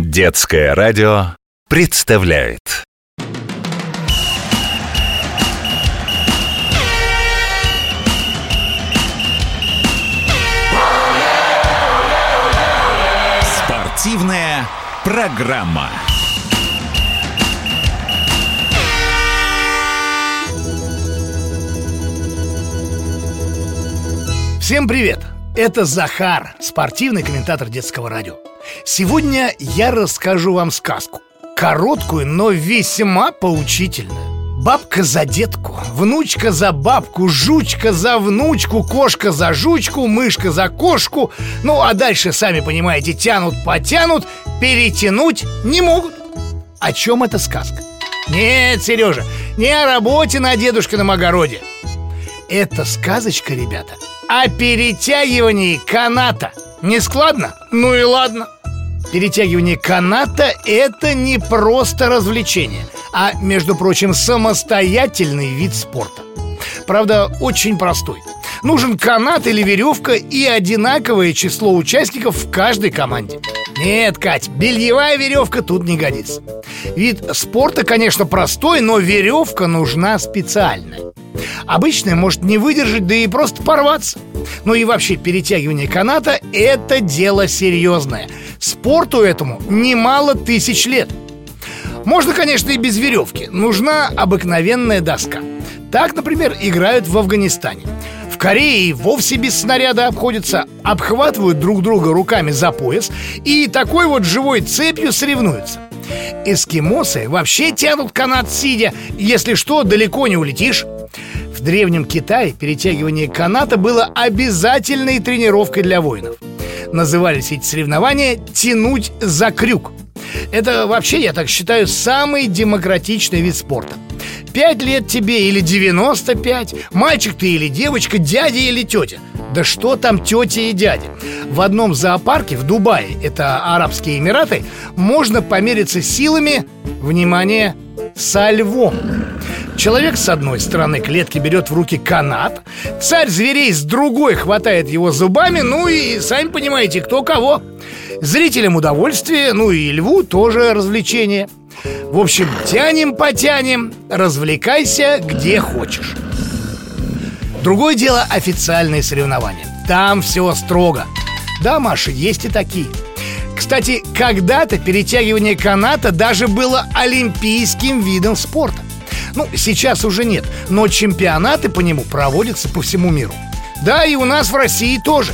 Детское радио представляет Спортивная программа. Всем привет! Это Захар, спортивный комментатор детского радио. Сегодня я расскажу вам сказку. Короткую, но весьма поучительную. Бабка за детку, внучка за бабку, жучка за внучку, кошка за жучку, мышка за кошку. Ну, а дальше, сами понимаете, тянут, потянут, перетянуть не могут. О чем эта сказка? Нет, Сережа, не о работе на дедушкином огороде. Это сказочка, ребята, о перетягивании каната. Не складно? Ну и ладно. Перетягивание каната – это не просто развлечение, а, между прочим, самостоятельный вид спорта. Правда, очень простой. Нужен канат или веревка и одинаковое число участников в каждой команде. Нет, Кать, бельевая веревка тут не годится. Вид спорта, конечно, простой, но веревка нужна специальная. Обычная может не выдержать, да и просто порваться. Ну и вообще, перетягивание каната – это дело серьезное. Спорту этому немало тысяч лет. Можно, конечно, и без веревки. Нужна обыкновенная доска. Так, например, играют в Афганистане. В Корее вовсе без снаряда обходятся, обхватывают друг друга руками за пояс и такой вот живой цепью соревнуются. Эскимосы вообще тянут канат сидя, если что, далеко не улетишь. В древнем Китае перетягивание каната было обязательной тренировкой для воинов. Назывались эти соревнования «тянуть за крюк». Это вообще, я так считаю, самый демократичный вид спорта. Пять лет тебе или 95, мальчик ты или девочка, дядя или тетя. Да что там тети и дяди? В одном зоопарке в Дубае, это Арабские Эмираты, можно помериться силами, внимание, со львом. Человек с одной стороны клетки берет в руки канат, царь зверей с другой хватает его зубами, ну и сами понимаете, кто кого. Зрителям удовольствие, ну и льву тоже развлечение. В общем, тянем-потянем, развлекайся где хочешь. Другое дело официальные соревнования. Там все строго. Да, Маша, есть и такие. Кстати, когда-то перетягивание каната даже было олимпийским видом спорта. Ну, сейчас уже нет, но чемпионаты по нему проводятся по всему миру. Да, и у нас в России тоже.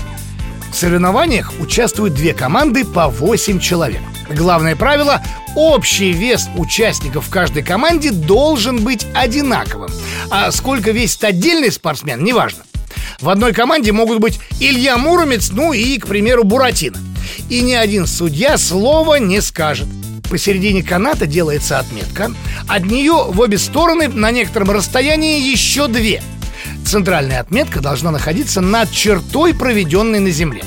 В соревнованиях участвуют две команды по 8 человек. Главное правило – общий вес участников в каждой команде должен быть одинаковым. А сколько весит отдельный спортсмен, неважно. В одной команде могут быть Илья Муромец, ну и, к примеру, Буратино. И ни один судья слова не скажет. Посередине каната делается отметка. От нее в обе стороны на некотором расстоянии еще две. Центральная отметка должна находиться над чертой, проведенной на земле.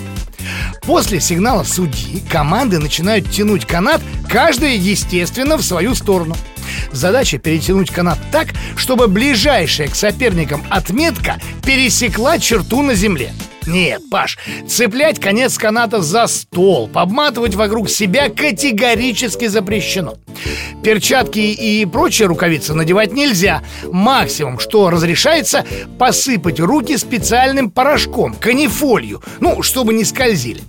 После сигнала судьи команды начинают тянуть канат, каждая, естественно, в свою сторону. Задача перетянуть канат так, чтобы ближайшая к соперникам отметка пересекла черту на земле. Нет, Паш, цеплять конец каната за стол, обматывать вокруг себя категорически запрещено. Перчатки и прочие рукавицы надевать нельзя. Максимум, что разрешается, посыпать руки специальным порошком, канифолью, ну, чтобы не скользили.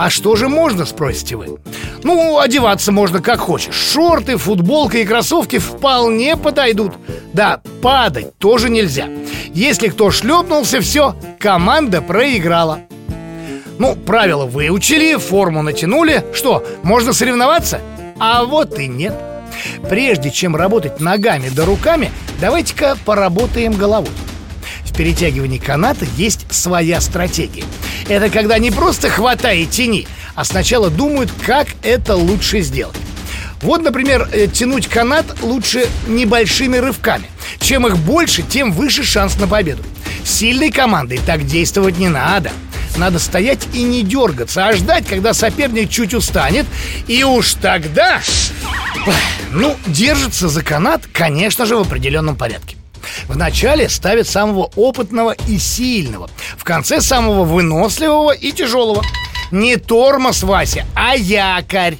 А что же можно, спросите вы? Ну, одеваться можно как хочешь. Шорты, футболка и кроссовки вполне подойдут. Да, падать тоже нельзя. Если кто шлепнулся, все, команда проиграла. Ну, правила выучили, форму натянули. Что, можно соревноваться? А вот и нет. Прежде чем работать ногами да руками Давайте-ка поработаем головой. В перетягивании каната есть своя стратегия Это когда не просто хватай и тяни а сначала думают, как это лучше сделать. Вот, например, э, тянуть канат лучше небольшими рывками. Чем их больше, тем выше шанс на победу. Сильной командой так действовать не надо. Надо стоять и не дергаться, а ждать, когда соперник чуть устанет, и уж тогда... Ну, держится за канат, конечно же, в определенном порядке. Вначале ставят самого опытного и сильного, в конце самого выносливого и тяжелого. Не тормоз, Вася, а якорь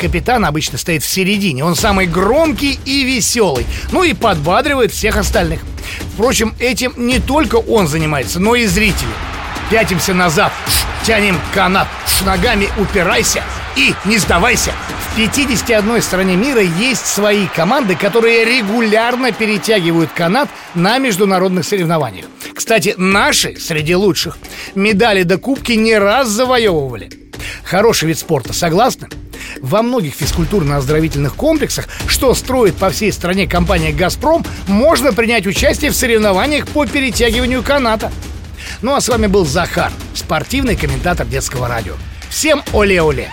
Капитан обычно стоит в середине, он самый громкий и веселый, ну и подбадривает всех остальных. Впрочем, этим не только он занимается, но и зрители. Пятимся назад, тянем канат, ногами упирайся и не сдавайся. В 51 стране мира есть свои команды, которые регулярно перетягивают канат на международных соревнованиях. Кстати, наши среди лучших медали до кубки не раз завоевывали. Хороший вид спорта, согласны? Во многих физкультурно-оздоровительных комплексах, что строит по всей стране компания «Газпром», можно принять участие в соревнованиях по перетягиванию каната. Ну а с вами был Захар, спортивный комментатор детского радио. Всем оле-оле!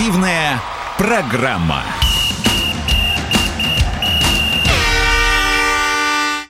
Спортивная программа.